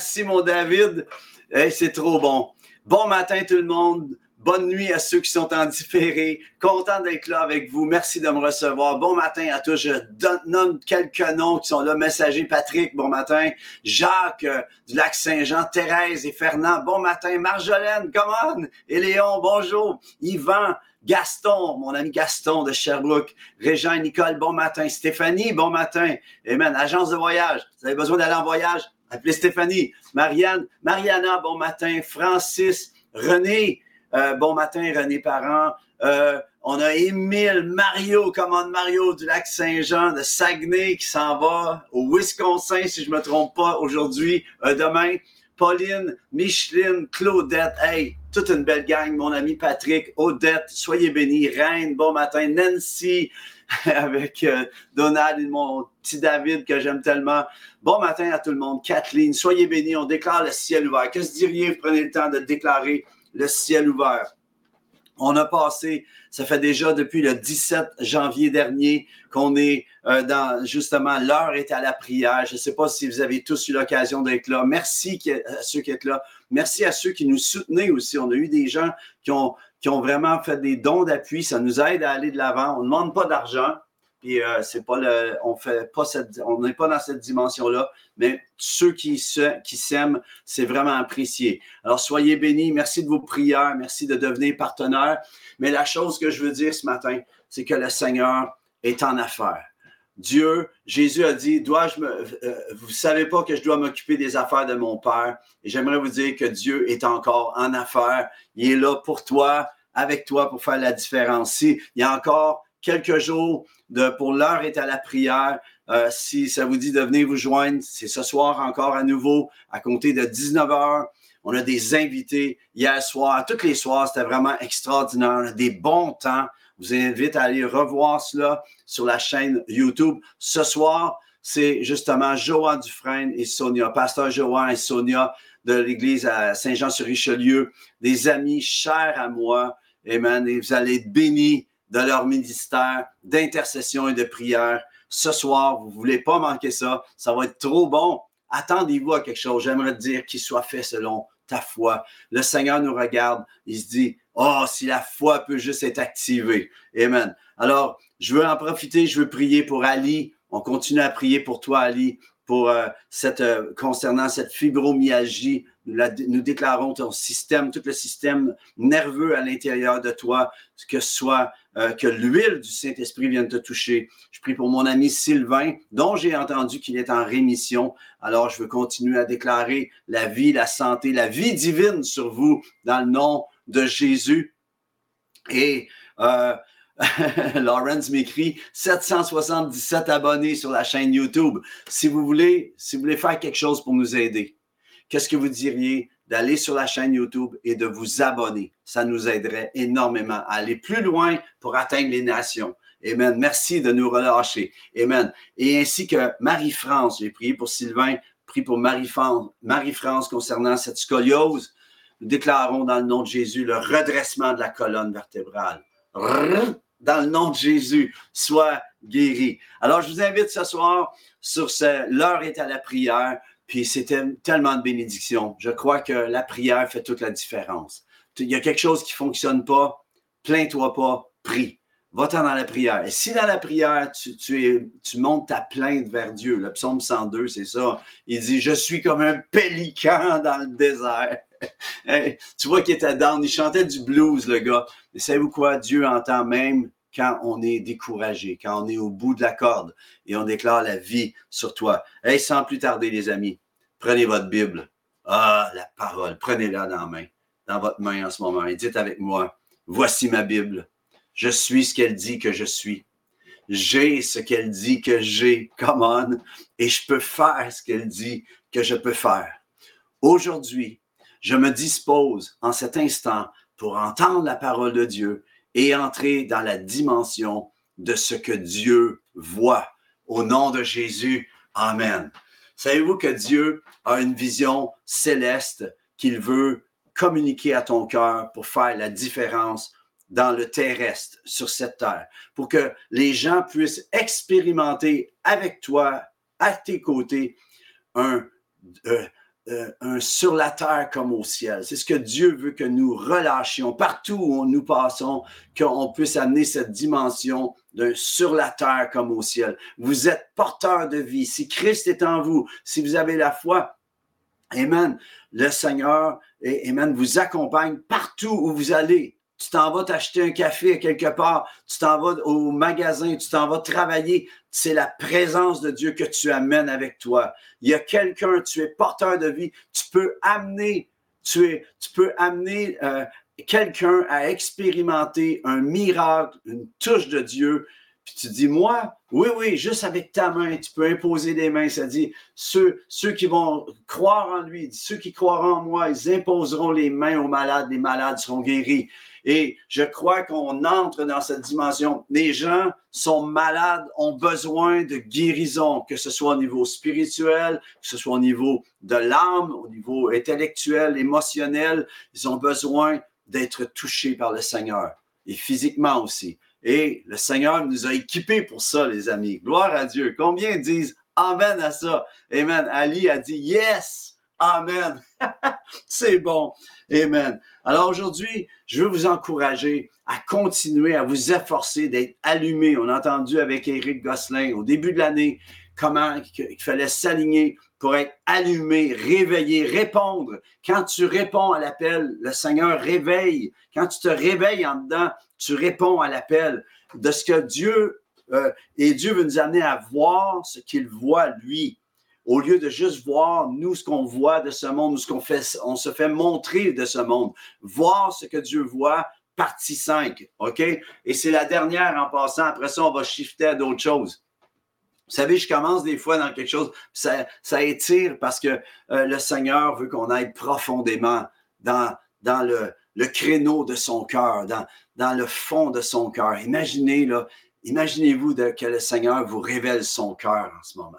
Merci, mon David. c'est trop bon. Bon matin, tout le monde. Bonne nuit à ceux qui sont en différé. Content d'être là avec vous. Merci de me recevoir. Bon matin à tous. Je donne quelques noms qui sont là. Messager Patrick, bon matin. Jacques euh, du lac Saint-Jean, Thérèse et Fernand, bon matin. Marjolaine, come on. Et Léon, bonjour. Yvan, Gaston, mon ami Gaston de Sherbrooke. Régent et Nicole, bon matin. Stéphanie, bon matin. Amen. Agence de voyage. Vous avez besoin d'aller en voyage? Appelez Stéphanie. Marianne, Mariana, bon matin. Francis, René, euh, bon matin, René Parent. Euh, on a Émile, Mario, commande Mario du lac Saint-Jean de Saguenay qui s'en va au Wisconsin, si je me trompe pas, aujourd'hui, euh, demain. Pauline, Micheline, Claudette, hey, toute une belle gang, mon ami Patrick, Odette, soyez bénis, Reine, bon matin, Nancy, avec Donald et mon petit David que j'aime tellement. Bon matin à tout le monde, Kathleen, soyez bénis, on déclare le ciel ouvert. Que vous diriez, prenez le temps de déclarer le ciel ouvert. On a passé, ça fait déjà depuis le 17 janvier dernier qu'on est euh, dans, justement, l'heure est à la prière. Je ne sais pas si vous avez tous eu l'occasion d'être là. Merci à ceux qui êtes là. Merci à ceux qui nous soutenaient aussi. On a eu des gens qui ont, qui ont vraiment fait des dons d'appui. Ça nous aide à aller de l'avant. On ne demande pas d'argent. Puis euh, c'est pas le, on fait pas cette, on n'est pas dans cette dimension-là, mais ceux qui s'aiment, c'est vraiment apprécié. Alors soyez bénis, merci de vos prières, merci de devenir partenaire. Mais la chose que je veux dire ce matin, c'est que le Seigneur est en affaires. Dieu, Jésus a dit, dois-je me, euh, vous savez pas que je dois m'occuper des affaires de mon Père. Et j'aimerais vous dire que Dieu est encore en affaires. Il est là pour toi, avec toi, pour faire la différence. Il y a encore quelques jours de, pour l'heure est à la prière. Euh, si ça vous dit de venir vous joindre, c'est ce soir encore à nouveau, à compter de 19 heures. On a des invités hier soir. Tous les soirs, c'était vraiment extraordinaire. Des bons temps. Vous invite à aller revoir cela sur la chaîne YouTube. Ce soir, c'est justement Joanne Dufresne et Sonia, pasteur Joanne et Sonia de l'église à Saint-Jean-sur-Richelieu, des amis chers à moi. Amen. Et vous allez être bénis de leur ministère d'intercession et de prière. Ce soir, vous ne voulez pas manquer ça. Ça va être trop bon. Attendez-vous à quelque chose. J'aimerais dire qu'il soit fait selon ta foi. Le Seigneur nous regarde. Il se dit, oh, si la foi peut juste être activée. Amen. Alors, je veux en profiter. Je veux prier pour Ali. On continue à prier pour toi, Ali, pour euh, cette, euh, concernant cette fibromyalgie nous déclarons ton système, tout le système nerveux à l'intérieur de toi, que soit euh, que l'huile du Saint-Esprit vienne te toucher. Je prie pour mon ami Sylvain, dont j'ai entendu qu'il est en rémission. Alors, je veux continuer à déclarer la vie, la santé, la vie divine sur vous dans le nom de Jésus. Et euh, Lawrence m'écrit 777 abonnés sur la chaîne YouTube. Si vous voulez, si vous voulez faire quelque chose pour nous aider, qu'est-ce que vous diriez d'aller sur la chaîne YouTube et de vous abonner? Ça nous aiderait énormément à aller plus loin pour atteindre les nations. Amen. Merci de nous relâcher. Amen. Et ainsi que Marie-France, j'ai prié pour Sylvain, prié pour Marie-France Marie concernant cette scoliose. Nous déclarons dans le nom de Jésus le redressement de la colonne vertébrale. Dans le nom de Jésus, sois guéri. Alors, je vous invite ce soir sur ce, l'heure est à la prière. Puis c'était tellement de bénédiction. Je crois que la prière fait toute la différence. Il y a quelque chose qui ne fonctionne pas, plains-toi pas, prie. Va-t'en dans la prière. Et si dans la prière, tu, montes ta plainte vers Dieu, le psaume 102, c'est ça. Il dit Je suis comme un pélican dans le désert. tu vois qu'il était down. Il chantait du blues, le gars. Mais savez-vous quoi? Dieu entend même quand on est découragé, quand on est au bout de la corde et on déclare la vie sur toi. Hey, sans plus tarder, les amis, prenez votre Bible. Ah, la parole, prenez-la dans main, dans votre main en ce moment et dites avec moi, voici ma Bible. Je suis ce qu'elle dit que je suis. J'ai ce qu'elle dit que j'ai, come on, et je peux faire ce qu'elle dit que je peux faire. Aujourd'hui, je me dispose en cet instant pour entendre la parole de Dieu et entrer dans la dimension de ce que Dieu voit. Au nom de Jésus, Amen. Savez-vous que Dieu a une vision céleste qu'il veut communiquer à ton cœur pour faire la différence dans le terrestre, sur cette terre, pour que les gens puissent expérimenter avec toi, à tes côtés, un, euh, euh, sur la terre comme au ciel. C'est ce que Dieu veut que nous relâchions partout où nous passons, qu'on puisse amener cette dimension d'un sur la terre comme au ciel. Vous êtes porteur de vie. Si Christ est en vous, si vous avez la foi, Amen, le Seigneur, Amen, vous accompagne partout où vous allez tu t'en vas t'acheter un café quelque part, tu t'en vas au magasin, tu t'en vas travailler. C'est la présence de Dieu que tu amènes avec toi. Il y a quelqu'un, tu es porteur de vie, tu peux amener, tu, es, tu peux amener euh, quelqu'un à expérimenter un miracle, une touche de Dieu. Puis tu dis, moi, oui, oui, juste avec ta main, tu peux imposer des mains. Ça dit, ceux, ceux qui vont croire en lui, ceux qui croiront en moi, ils imposeront les mains aux malades, les malades seront guéris. Et je crois qu'on entre dans cette dimension. Les gens sont malades, ont besoin de guérison, que ce soit au niveau spirituel, que ce soit au niveau de l'âme, au niveau intellectuel, émotionnel. Ils ont besoin d'être touchés par le Seigneur et physiquement aussi. Et le Seigneur nous a équipés pour ça, les amis. Gloire à Dieu. Combien disent Amen à ça? Amen. Ali a dit Yes. Amen. C'est bon. Amen. Alors aujourd'hui, je veux vous encourager à continuer à vous efforcer d'être allumé. On a entendu avec Éric Gosselin au début de l'année comment il fallait s'aligner pour être allumé, réveillé, répondre. Quand tu réponds à l'appel, le Seigneur réveille. Quand tu te réveilles en dedans, tu réponds à l'appel de ce que Dieu euh, et Dieu veut nous amener à voir ce qu'il voit lui au lieu de juste voir nous ce qu'on voit de ce monde, ce qu'on fait, on se fait montrer de ce monde. Voir ce que Dieu voit, partie 5, OK? Et c'est la dernière en passant. Après ça, on va shifter à d'autres choses. Vous savez, je commence des fois dans quelque chose, ça, ça étire parce que euh, le Seigneur veut qu'on aille profondément dans, le, créneau de son cœur, dans, dans le fond de son cœur. Imaginez, là, imaginez-vous que le Seigneur vous révèle son cœur en ce moment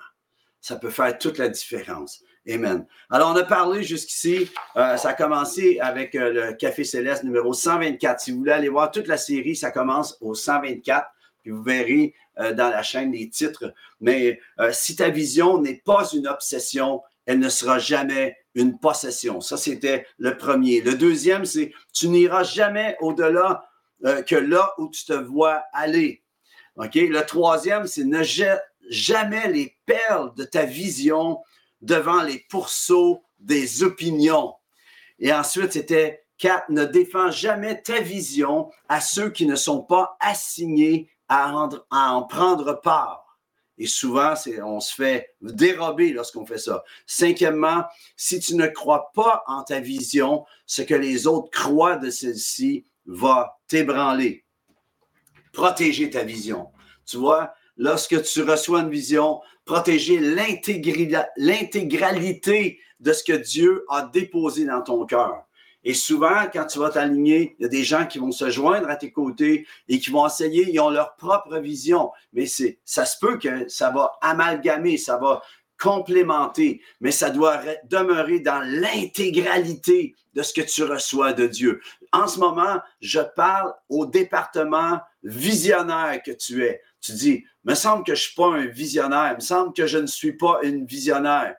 ça peut faire toute la différence. Amen. Alors, on a parlé jusqu'ici, euh, ça a commencé avec euh, le Café Céleste numéro 124. Si vous voulez aller voir toute la série, ça commence au 124, puis vous verrez euh, dans la chaîne les titres. Mais si ta vision n'est pas une obsession, elle ne sera jamais une possession. Ça, c'était le premier. Le deuxième, c'est tu n'iras jamais au-delà que là où tu te vois aller. OK? Le troisième, c'est ne, jamais les perles de ta vision devant les pourceaux des opinions. Et ensuite, c'était quatre, ne défends jamais ta vision à ceux qui ne sont pas assignés à, en prendre part. Et souvent, on se fait dérober lorsqu'on fait ça. Cinquièmement, si tu ne crois pas en ta vision, ce que les autres croient de celle-ci va t'ébranler. Protéger ta vision. Tu vois, lorsque tu reçois une vision, protéger l'intégralité de ce que Dieu a déposé dans ton cœur. Et souvent, quand tu vas t'aligner, il y a des gens qui vont se joindre à tes côtés et qui vont essayer, ils ont leur propre vision. Mais ça se peut que ça va amalgamer, ça va complémenter, mais ça doit demeurer dans l'intégralité de ce que tu reçois de Dieu. En ce moment, je parle au département visionnaire que tu es. Tu dis, me semble que je ne suis pas un visionnaire, me semble que je ne suis pas une visionnaire.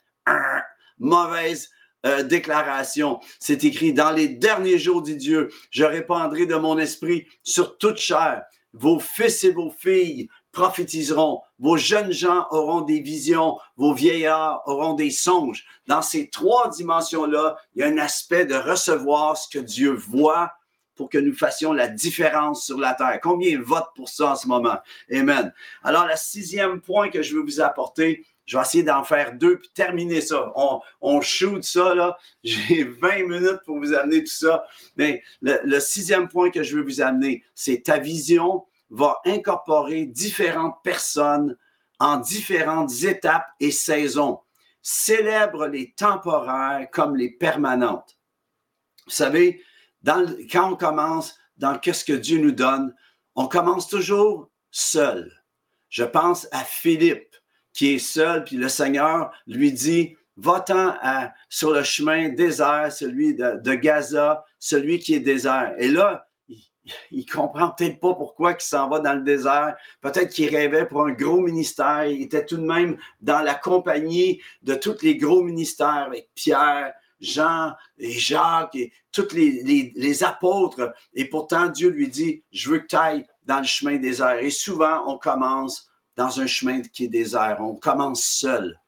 mauvaise euh, déclaration. C'est écrit dans les derniers jours, dit Dieu, je répandrai de mon esprit sur toute chair. Vos fils et vos filles prophétiseront, vos jeunes gens auront des visions, vos vieillards auront des songes. Dans ces trois dimensions-là, il y a un aspect de recevoir ce que Dieu voit pour que nous fassions la différence sur la terre. Combien votent pour ça en ce moment? Amen. Alors, le sixième point que je veux vous apporter, je vais essayer d'en faire deux puis terminer ça. On, shoot ça, là. J'ai 20 minutes pour vous amener tout ça. Mais le, le sixième point que je veux vous amener, c'est ta vision va incorporer différentes personnes en différentes étapes et saisons. Célèbre les temporaires comme les permanentes. Vous savez, quand on commence dans qu'est-ce que Dieu nous donne, on commence toujours seul. Je pense à Philippe qui est seul, puis le Seigneur lui dit, va-t'en sur le chemin désert, celui de, Gaza, celui qui est désert. Et là, il comprend peut-être pas pourquoi il s'en va dans le désert. Peut-être qu'il rêvait pour un gros ministère. Il était tout de même dans la compagnie de tous les gros ministères avec Pierre, Jean et Jacques et tous les, apôtres. Et pourtant, Dieu lui dit, je veux que tu ailles dans le chemin désert. Et souvent, on commence dans un chemin qui est désert. On commence seul.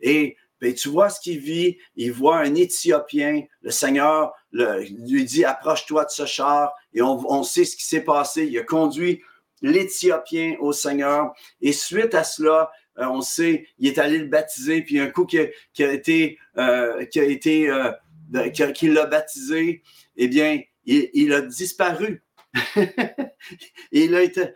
Et ben, tu vois ce qu'il vit. Il voit un Éthiopien. Le Seigneur lui dit, approche-toi de ce char. Et on, sait ce qui s'est passé. Il a conduit l'Éthiopien au Seigneur. Et suite à cela, euh, on sait, il est allé le baptiser. Puis un coup qui a, été, euh, qui a été, euh, qui l'a baptisé, eh bien, il, a disparu. il a été,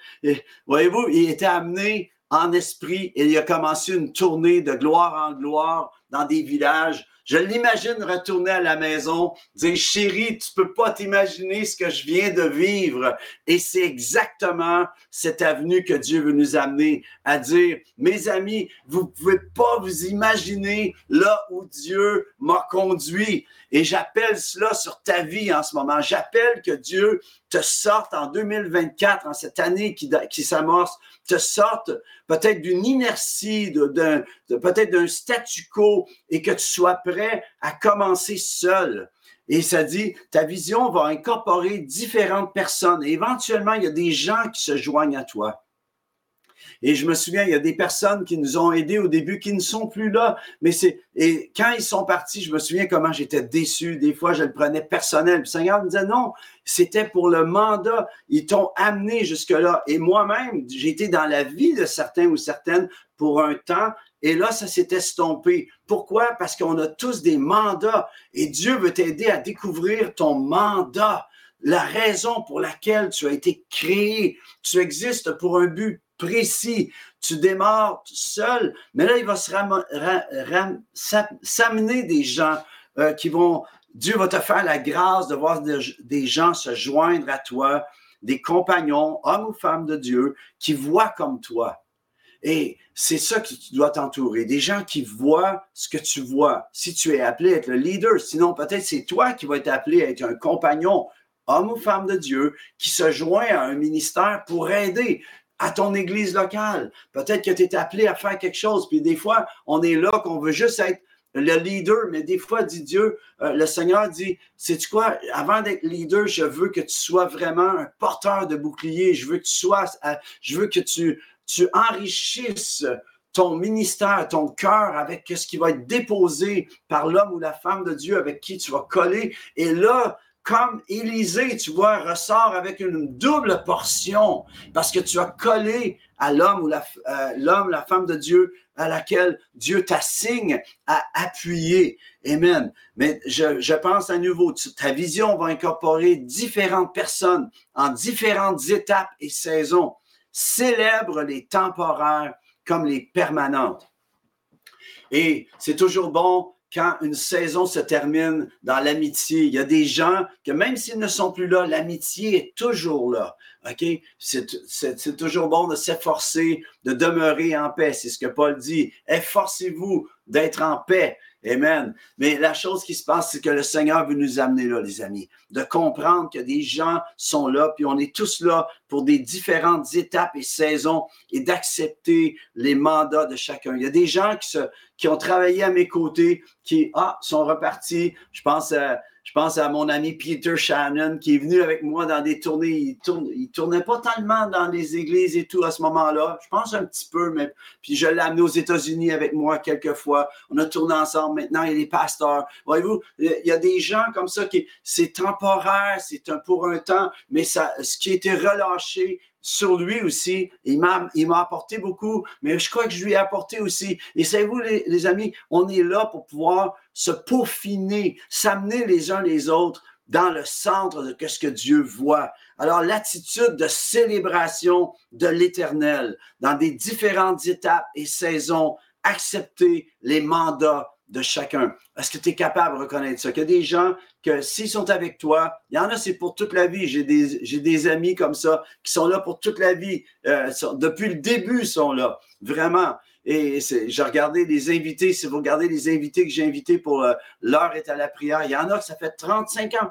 voyez-vous, il était amené en esprit et il a commencé une tournée de gloire en gloire dans des villages je l'imagine retourner à la maison, dire chérie, tu peux pas t'imaginer ce que je viens de vivre. Et c'est exactement cette avenue que Dieu veut nous amener à dire, mes amis, vous pouvez pas vous imaginer là où Dieu m'a conduit. Et j'appelle cela sur ta vie en ce moment. J'appelle que Dieu te sorte en 2024, en cette année qui, s'amorce, te sorte peut-être d'une inertie, de peut-être d'un statu quo et que tu sois prêt à commencer seul. Et ça dit, ta vision va incorporer différentes personnes. Et éventuellement, il y a des gens qui se joignent à toi. Et je me souviens, il y a des personnes qui nous ont aidés au début qui ne sont plus là. Mais c'est, et quand ils sont partis, je me souviens comment j'étais déçu. Des fois, je le prenais personnel. le Seigneur me disait non, c'était pour le mandat. Ils t'ont amené jusque-là. Et moi-même, j'ai été dans la vie de certains ou certaines pour un temps. Et là, ça s'est estompé. Pourquoi? Parce qu'on a tous des mandats et Dieu veut t'aider à découvrir ton mandat, la raison pour laquelle tu as été créé. Tu existes pour un but précis. Tu démarres seul, mais là, il va s'amener des gens euh, qui vont, Dieu va te faire la grâce de voir des gens se joindre à toi, des compagnons, hommes ou femmes de Dieu, qui voient comme toi. Et c'est ça que tu dois t'entourer, des gens qui voient ce que tu vois. Si tu es appelé à être le leader, sinon peut-être c'est toi qui vas être appelé à être un compagnon, homme ou femme de Dieu, qui se joint à un ministère pour aider à ton église locale. Peut-être que tu es appelé à faire quelque chose. Puis des fois, on est là qu'on veut juste être le leader, mais des fois, dit Dieu, euh, le Seigneur dit, sais-tu quoi, avant d'être leader, je veux que tu sois vraiment un porteur de bouclier. Je veux que tu sois, euh, je veux que tu, tu enrichisses ton ministère, ton cœur avec ce qui va être déposé par l'homme ou la femme de Dieu avec qui tu vas coller. Et là, comme Élisée, tu vois, ressort avec une double portion parce que tu as collé à l'homme ou la, euh, la femme de Dieu à laquelle Dieu t'assigne à appuyer. Amen. Mais je pense à nouveau, ta vision va incorporer différentes personnes en différentes étapes et saisons. Célèbre les temporaires comme les permanentes. Et c'est toujours bon quand une saison se termine dans l'amitié. Il y a des gens que même s'ils ne sont plus là, l'amitié est toujours là. C'est toujours bon de s'efforcer de demeurer en paix. C'est ce que Paul dit. Efforcez-vous d'être en paix. Amen. Mais la chose qui se passe, c'est que le Seigneur veut nous amener là, les amis, de comprendre que des gens sont là, puis on est tous là pour des différentes étapes et saisons et d'accepter les mandats de chacun. Il y a des gens qui, se, qui ont travaillé à mes côtés, qui ah, sont repartis. Je pense à je pense à mon ami Peter Shannon qui est venu avec moi dans des tournées. Il, tourne, il tournait pas tellement dans les églises et tout à ce moment-là. Je pense un petit peu, mais puis je l'ai amené aux États-Unis avec moi quelques fois. On a tourné ensemble. Maintenant, il est pasteur. Voyez-vous, il y a des gens comme ça qui c'est temporaire, c'est un pour un temps, mais ça, ce qui a été relâché, sur lui aussi. Il m'a, apporté beaucoup, mais je crois que je lui ai apporté aussi. Et savez-vous, les, amis, on est là pour pouvoir se peaufiner, s'amener les uns les autres dans le centre de ce que Dieu voit. Alors, l'attitude de célébration de l'éternel dans des différentes étapes et saisons, accepter les mandats de chacun. Est-ce que tu es capable de reconnaître ça? Qu'il y a des gens que s'ils sont avec toi, il y en a, c'est pour toute la vie. J'ai des, amis comme ça qui sont là pour toute la vie. Euh, depuis le début, ils sont là. Vraiment. Et j'ai regardé les invités. Si vous regardez les invités que j'ai invités pour euh, l'heure est à la prière, il y en a ça fait 35 ans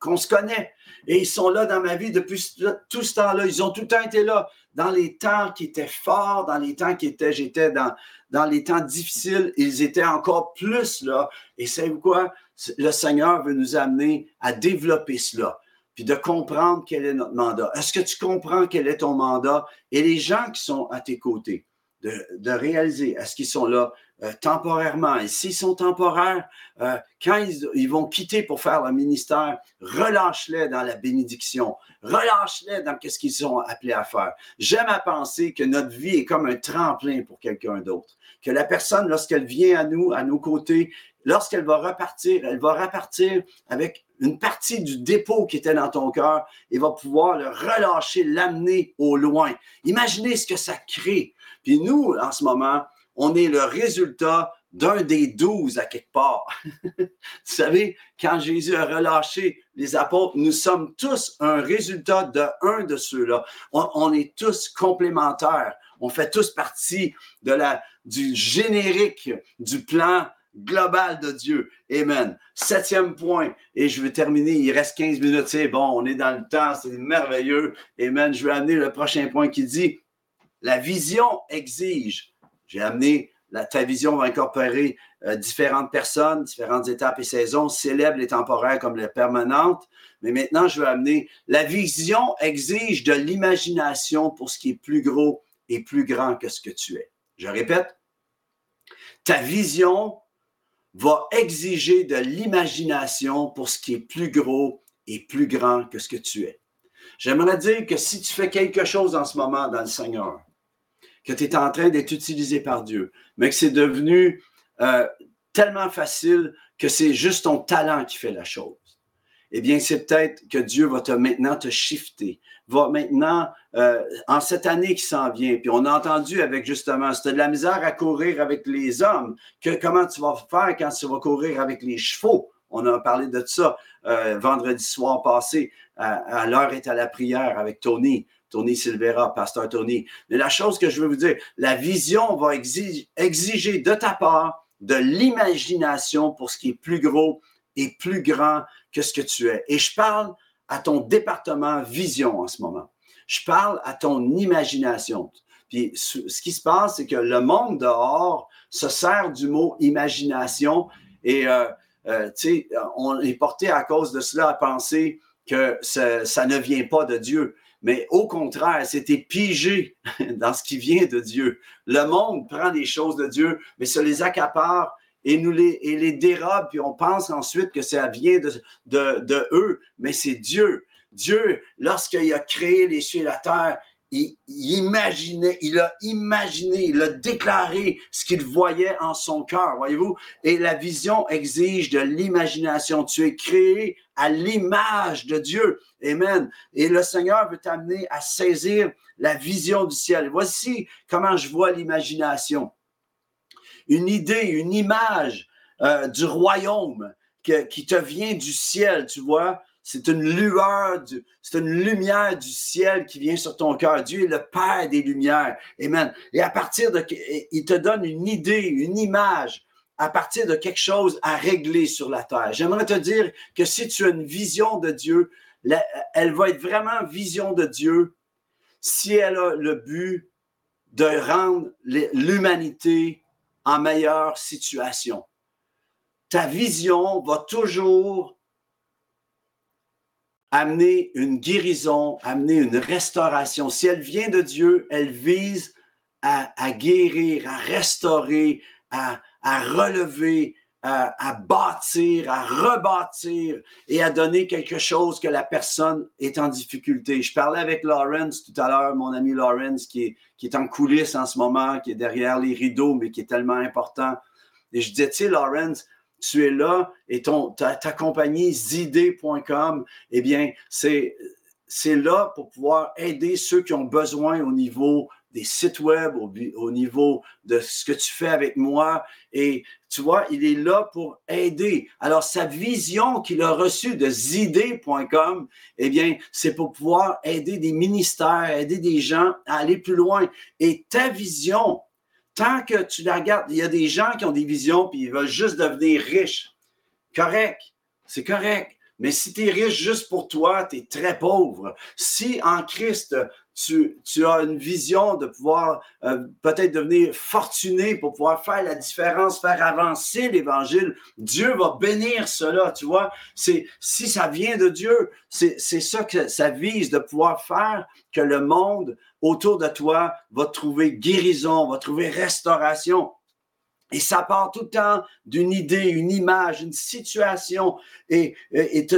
qu'on se connaît. Et ils sont là dans ma vie depuis tout ce temps-là. Ils ont tout le temps été là. Dans les temps qui étaient forts, dans les temps qui étaient, j'étais dans, les temps difficiles, ils étaient encore plus là. Et c'est quoi? Le Seigneur veut nous amener à développer cela puis de comprendre quel est notre mandat. Est-ce que tu comprends quel est ton mandat? Et les gens qui sont à tes côtés, de, réaliser, est-ce qu'ils sont là euh, temporairement? Et s'ils sont temporaires, euh, quand ils, vont quitter pour faire le ministère, relâche-les dans la bénédiction, relâche-les dans ce qu'ils sont appelés à faire. J'aime à penser que notre vie est comme un tremplin pour quelqu'un d'autre. Que la personne, lorsqu'elle vient à nous, à nos côtés, lorsqu'elle va repartir, elle va repartir avec une partie du dépôt qui était dans ton cœur et va pouvoir le relâcher, l'amener au loin. Imaginez ce que ça crée. Puis nous, en ce moment, on est le résultat d'un des douze à quelque part. Vous savez, quand Jésus a relâché les apôtres, nous sommes tous un résultat de un de ceux-là. On, est tous complémentaires. On fait tous partie du générique du plan global de Dieu. Amen. Septième point, et je vais terminer, il reste 15 minutes, c'est bon, on est dans le temps, c'est merveilleux. Amen. Je vais amener le prochain point qui dit, la vision exige. J'ai amené, la, ta vision va incorporer euh, différentes personnes, différentes étapes et saisons, célèbres et temporaires comme les permanentes. Mais maintenant, je vais amener, la vision exige de l'imagination pour ce qui est plus gros et plus grand que ce que tu es. Je répète, ta vision va exiger de l'imagination pour ce qui est plus gros et plus grand que ce que tu es. J'aimerais dire que si tu fais quelque chose en ce moment dans le Seigneur, que tu es en train d'être utilisé par Dieu, mais que c'est devenu euh, tellement facile que c'est juste ton talent qui fait la chose, eh bien, c'est peut-être que Dieu va te maintenant te shifter, va maintenant, euh, en cette année qui s'en vient, puis on a entendu avec justement, c'était de la misère à courir avec les hommes, que comment tu vas faire quand tu vas courir avec les chevaux? On a parlé de ça euh, vendredi soir passé, à, l'heure est à la prière avec Tony. Tony Silvera, pasteur Tony. Mais la chose que je veux vous dire, la vision va exiger de ta part de l'imagination pour ce qui est plus gros et plus grand que ce que tu es. Et je parle à ton département vision en ce moment. Je parle à ton imagination. Puis ce qui se passe, c'est que le monde dehors se sert du mot imagination et euh, euh, on est porté à cause de cela à penser que ça, ne vient pas de Dieu. Mais au contraire, c'était pigé dans ce qui vient de Dieu. Le monde prend les choses de Dieu, mais se les accapare et nous les, et dérobe, puis on pense ensuite que ça vient de, de, de eux, mais c'est Dieu. Dieu, lorsqu'il a créé les cieux et la terre, il, imaginait, il a imaginé, il a déclaré ce qu'il voyait en son cœur, voyez-vous? Et la vision exige de l'imagination. Tu es créé à l'image de Dieu. Amen. Et le Seigneur veut t'amener à saisir la vision du ciel. Voici comment je vois l'imagination une idée, une image euh, du royaume qui te vient du ciel, tu vois? C'est une lueur, c'est une lumière du ciel qui vient sur ton cœur. Dieu est le Père des lumières. Amen. Et à partir de, il te donne une idée, une image à partir de quelque chose à régler sur la terre. J'aimerais te dire que si tu as une vision de Dieu, elle va être vraiment vision de Dieu si elle a le but de rendre l'humanité en meilleure situation. Ta vision va toujours amener une guérison, amener une restauration. Si elle vient de Dieu, elle vise à, guérir, à restaurer, à, relever, à, bâtir, à rebâtir et à donner quelque chose que la personne est en difficulté. Je parlais avec Lawrence tout à l'heure, mon ami Lawrence, qui est, qui est en coulisses en ce moment, qui est derrière les rideaux, mais qui est tellement important. Et je disais, tu Lawrence, tu es là et ton, ta, compagnie zid.com, eh bien, c'est, c'est là pour pouvoir aider ceux qui ont besoin au niveau des sites web, au, niveau de ce que tu fais avec moi. Et tu vois, il est là pour aider. Alors, sa vision qu'il a reçue de zidé.com, eh bien, c'est pour pouvoir aider des ministères, aider des gens à aller plus loin. Et ta vision, tant que tu la gardes, il y a des gens qui ont des visions puis ils veulent juste devenir riches. Correct, c'est correct. Mais si tu es riche juste pour toi, tu es très pauvre. Si en Christ, tu, as une vision de pouvoir euh, peut-être devenir fortuné pour pouvoir faire la différence, faire avancer l'Évangile, Dieu va bénir cela, tu vois. C'est, si ça vient de Dieu, c'est, c'est ça que ça vise, de pouvoir faire que le monde autour de toi va trouver guérison, va trouver restauration. Et ça part tout le temps d'une idée, une image, une situation. Et,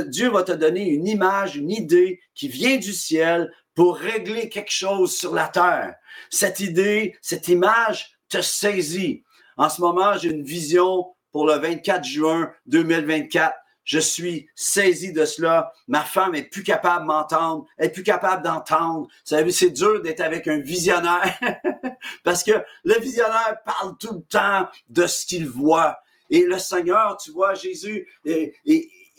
Dieu va te donner une image, une idée qui vient du ciel pour régler quelque chose sur la terre. Cette idée, cette image te saisit. En ce moment, j'ai une vision pour le 24 juin 2024 je suis saisi de cela. Ma femme est plus capable de m'entendre, elle est plus capable d'entendre. C'est dur d'être avec un visionnaire parce que le visionnaire parle tout le temps de ce qu'il voit. Et le Seigneur, tu vois, Jésus,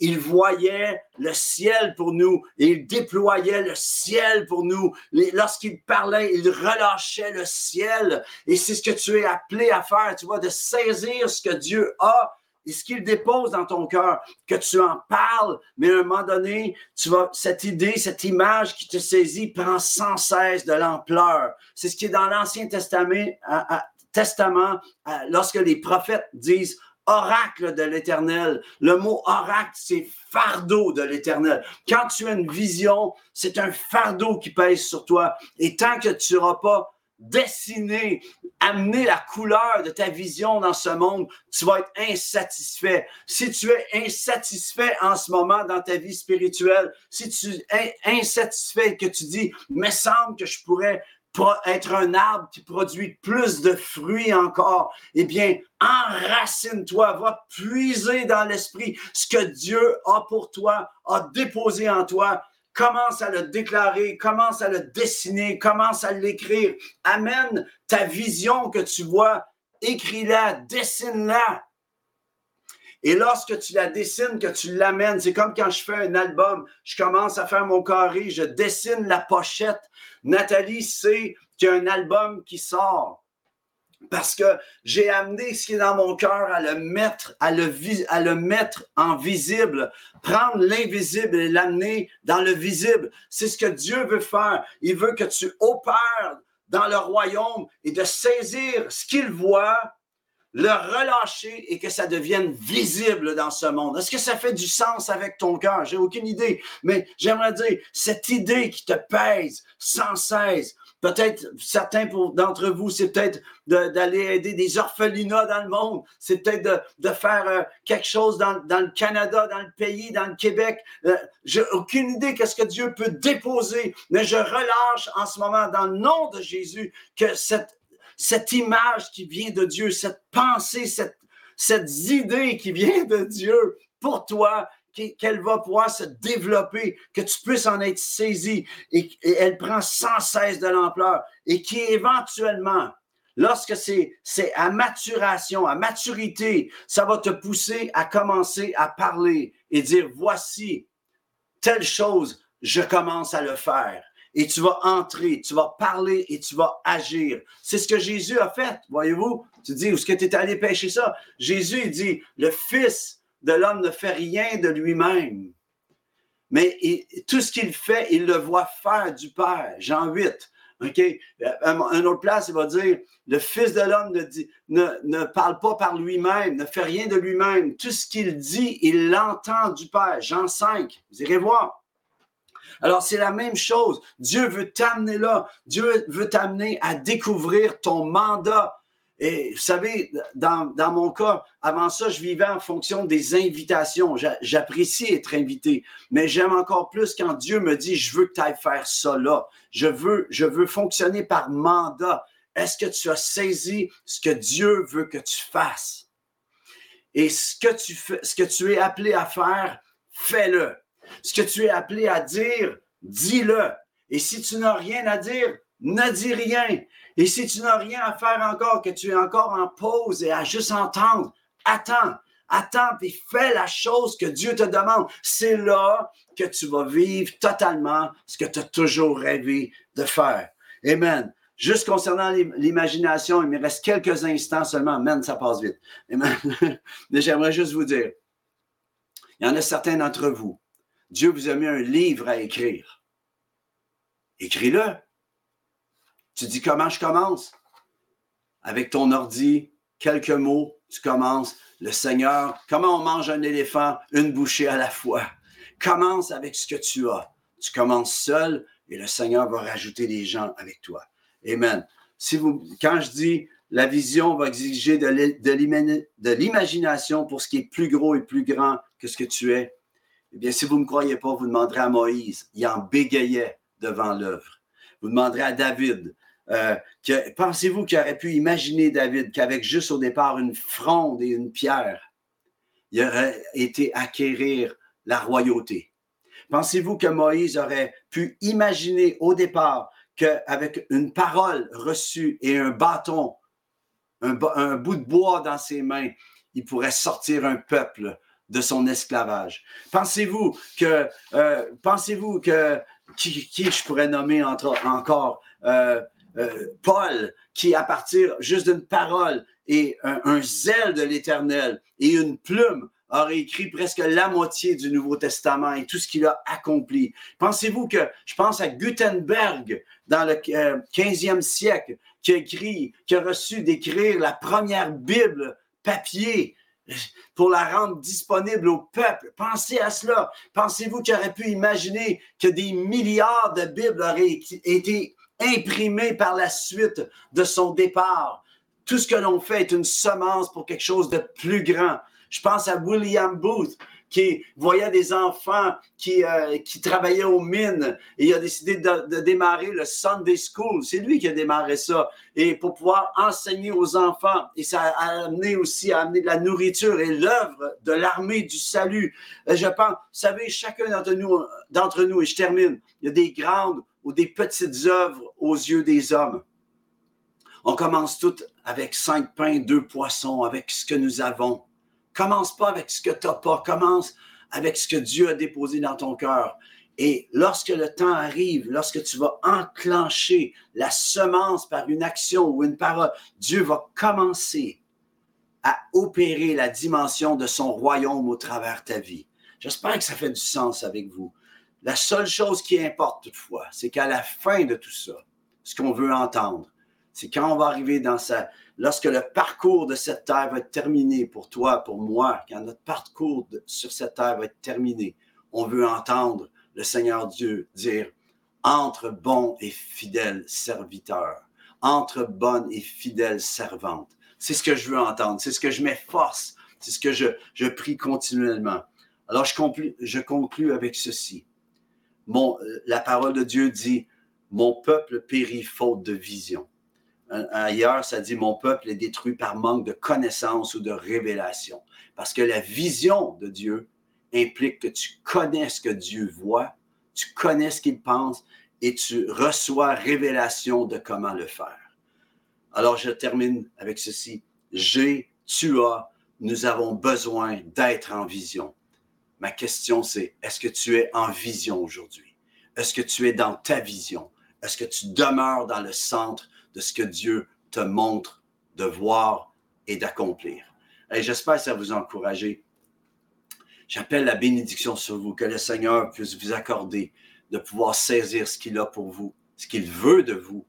il voyait le ciel pour nous et il déployait le ciel pour nous. Lorsqu'il parlait, il relâchait le ciel. Et c'est ce que tu es appelé à faire, tu vois, de saisir ce que Dieu a et ce qu'il dépose dans ton cœur, que tu en parles, mais à un moment donné, tu vas, cette idée, cette image qui te saisit prend sans cesse de l'ampleur. C'est ce qui est dans l'Ancien Testament, Testament lorsque les prophètes disent oracle de l'Éternel. Le mot oracle, c'est fardeau de l'Éternel. Quand tu as une vision, c'est un fardeau qui pèse sur toi. Et tant que tu n'auras pas dessiner, amener la couleur de ta vision dans ce monde, tu vas être insatisfait. Si tu es insatisfait en ce moment dans ta vie spirituelle, si tu es insatisfait que tu dis, me semble que je pourrais être un arbre qui produit plus de fruits encore, eh bien, enracine-toi, va puiser dans l'esprit ce que Dieu a pour toi, a déposé en toi commence à le déclarer, commence à le dessiner, commence à l'écrire. Amène ta vision que tu vois, écris-la, dessine-la. Et lorsque tu la dessines, que tu l'amènes, c'est comme quand je fais un album, je commence à faire mon carré, je dessine la pochette. Nathalie sait qu'il y a un album qui sort parce que j'ai amené ce qui est dans mon cœur à le mettre, à le, à le mettre en visible, prendre l'invisible et l'amener dans le visible. C'est ce que Dieu veut faire. Il veut que tu opères dans le royaume et de saisir ce qu'il voit, le relâcher et que ça devienne visible dans ce monde. Est-ce que ça fait du sens avec ton cœur? J'ai aucune idée, mais j'aimerais dire, cette idée qui te pèse sans cesse, Peut-être, certains d'entre vous, c'est peut-être d'aller aider des orphelinats dans le monde. C'est peut-être de, faire euh, quelque chose dans, le Canada, dans le pays, dans le Québec. Euh, j'ai aucune idée qu'est-ce que Dieu peut déposer, mais je relâche en ce moment, dans le nom de Jésus, que cette, cette image qui vient de Dieu, cette pensée, cette, cette idée qui vient de Dieu pour toi, qu'elle va pouvoir se développer, que tu puisses en être saisi et, elle prend sans cesse de l'ampleur et qui éventuellement, lorsque c'est à maturation, à maturité, ça va te pousser à commencer à parler et dire, voici telle chose, je commence à le faire. Et tu vas entrer, tu vas parler et tu vas agir. C'est ce que Jésus a fait, voyez-vous? Tu dis, où est-ce que tu es allé pêcher ça? Jésus, il dit, le Fils de l'homme ne fait rien de lui-même. Mais tout ce qu'il fait, il le voit faire du Père. Jean 8. OK? Un autre place, il va dire le Fils de l'homme ne, parle pas par lui-même, ne fait rien de lui-même. Tout ce qu'il dit, il l'entend du Père. Jean 5. Vous irez voir. Alors, c'est la même chose. Dieu veut t'amener là. Dieu veut t'amener à découvrir ton mandat et vous savez, dans, mon cas, avant ça, je vivais en fonction des invitations. J'apprécie être invité, mais j'aime encore plus quand Dieu me dit, je veux que tu ailles faire ça là. Je veux, je veux fonctionner par mandat. Est-ce que tu as saisi ce que Dieu veut que tu fasses? Et ce que tu es appelé à faire, fais-le. Ce que tu es appelé à dire, dis-le. Et si tu n'as rien à dire, ne dis rien. Et si tu n'as rien à faire encore, que tu es encore en pause et à juste entendre, attends, attends et fais la chose que Dieu te demande. C'est là que tu vas vivre totalement ce que tu as toujours rêvé de faire. Amen. Juste concernant l'imagination, il me reste quelques instants seulement. Amen, ça passe vite. Amen. Mais j'aimerais juste vous dire, il y en a certains d'entre vous, Dieu vous a mis un livre à écrire. Écris-le. Tu dis comment je commence? Avec ton ordi, quelques mots, tu commences. Le Seigneur, comment on mange un éléphant, une bouchée à la fois. Commence avec ce que tu as. Tu commences seul et le Seigneur va rajouter des gens avec toi. Amen. Si vous, quand je dis la vision va exiger de l'imagination pour ce qui est plus gros et plus grand que ce que tu es, eh bien, si vous ne me croyez pas, vous demanderez à Moïse. Il en bégayait devant l'œuvre. Vous demanderez à David. Euh, pensez-vous qu'il aurait pu imaginer David qu'avec juste au départ une fronde et une pierre, il aurait été acquérir la royauté? Pensez-vous que Moïse aurait pu imaginer au départ qu'avec une parole reçue et un bâton, un, un, bout de bois dans ses mains, il pourrait sortir un peuple de son esclavage. Pensez-vous que, euh, pensez-vous que, qui, je pourrais nommer entre, encore, euh, euh, Paul, qui à partir juste d'une parole et un, zèle de l'Éternel et une plume aurait écrit presque la moitié du Nouveau Testament et tout ce qu'il a accompli? Pensez-vous que, je pense à Gutenberg dans le 15e siècle, qui a écrit, qui a reçu d'écrire la première Bible papier pour la rendre disponible au peuple. Pensez à cela. Pensez-vous qu'il aurait pu imaginer que des milliards de Bibles auraient été imprimées par la suite de son départ? Tout ce que l'on fait est une semence pour quelque chose de plus grand. Je pense à William Booth, qui voyait des enfants qui, euh, qui travaillaient aux mines et il a décidé de, démarrer le Sunday School. C'est lui qui a démarré ça. Et pour pouvoir enseigner aux enfants, et ça a amené aussi à amener de la nourriture et l'œuvre de l'armée du salut. Euh, je pense, vous savez, chacun d'entre nous, d'entre nous, et je termine, il y a des grandes ou des petites œuvres aux yeux des hommes. On commence toutes avec cinq pains, deux poissons, avec ce que nous avons. Commence pas avec ce que tu n'as pas. Commence avec ce que Dieu a déposé dans ton cœur. Et lorsque le temps arrive, lorsque tu vas enclencher la semence par une action ou une parole, Dieu va commencer à opérer la dimension de son royaume au travers de ta vie. J'espère que ça fait du sens avec vous. La seule chose qui importe toutefois, c'est qu'à la fin de tout ça, ce qu'on veut entendre, c'est quand on va arriver dans sa, lorsque le parcours de cette terre va être terminé pour toi, pour moi, quand notre parcours sur cette terre va être terminé, on veut entendre le Seigneur Dieu dire entre bon et fidèle serviteur, entre bonne et fidèle servante. C'est ce que je veux entendre, c'est ce que je m'efforce, c'est ce que je, prie continuellement. Alors je conclus avec ceci. Mon, la parole de Dieu dit, mon peuple périt faute de vision. Ailleurs, ça dit Mon peuple est détruit par manque de connaissance ou de révélation. Parce que la vision de Dieu implique que tu connais ce que Dieu voit, tu connais ce qu'il pense et tu reçois révélation de comment le faire. Alors, je termine avec ceci. J'ai, tu as, nous avons besoin d'être en vision. Ma question, c'est est-ce que tu es en vision aujourd'hui? Est-ce que tu es dans ta vision? Est-ce que tu demeures dans le centre de ce que Dieu te montre de voir et d'accomplir. Et j'espère que ça vous a encouragé. J'appelle la bénédiction sur vous, que le Seigneur puisse vous accorder de pouvoir saisir ce qu'il a pour vous, ce qu'il veut de vous.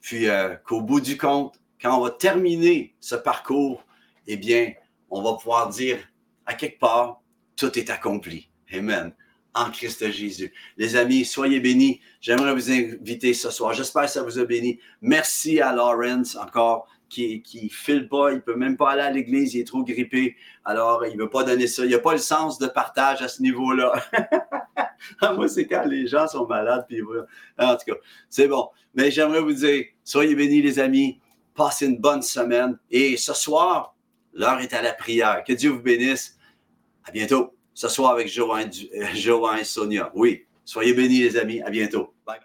Puis euh, qu'au bout du compte, quand on va terminer ce parcours, eh bien, on va pouvoir dire à quelque part, tout est accompli. Amen en Christ Jésus. Les amis, soyez bénis. J'aimerais vous inviter ce soir. J'espère que ça vous a béni. Merci à Lawrence encore qui qui file pas, il peut même pas aller à l'église, il est trop grippé. Alors, il veut pas donner ça. Il a pas le sens de partage à ce niveau-là. Ah, moi, c'est quand les gens sont malades. Puis, en tout cas, c'est bon. Mais j'aimerais vous dire, soyez bénis, les amis. Passez une bonne semaine. Et ce soir, l'heure est à la prière. Que Dieu vous bénisse. À bientôt ce soir avec Joanne, euh, et Sonia. Oui, soyez bénis les amis. À bientôt. Bye.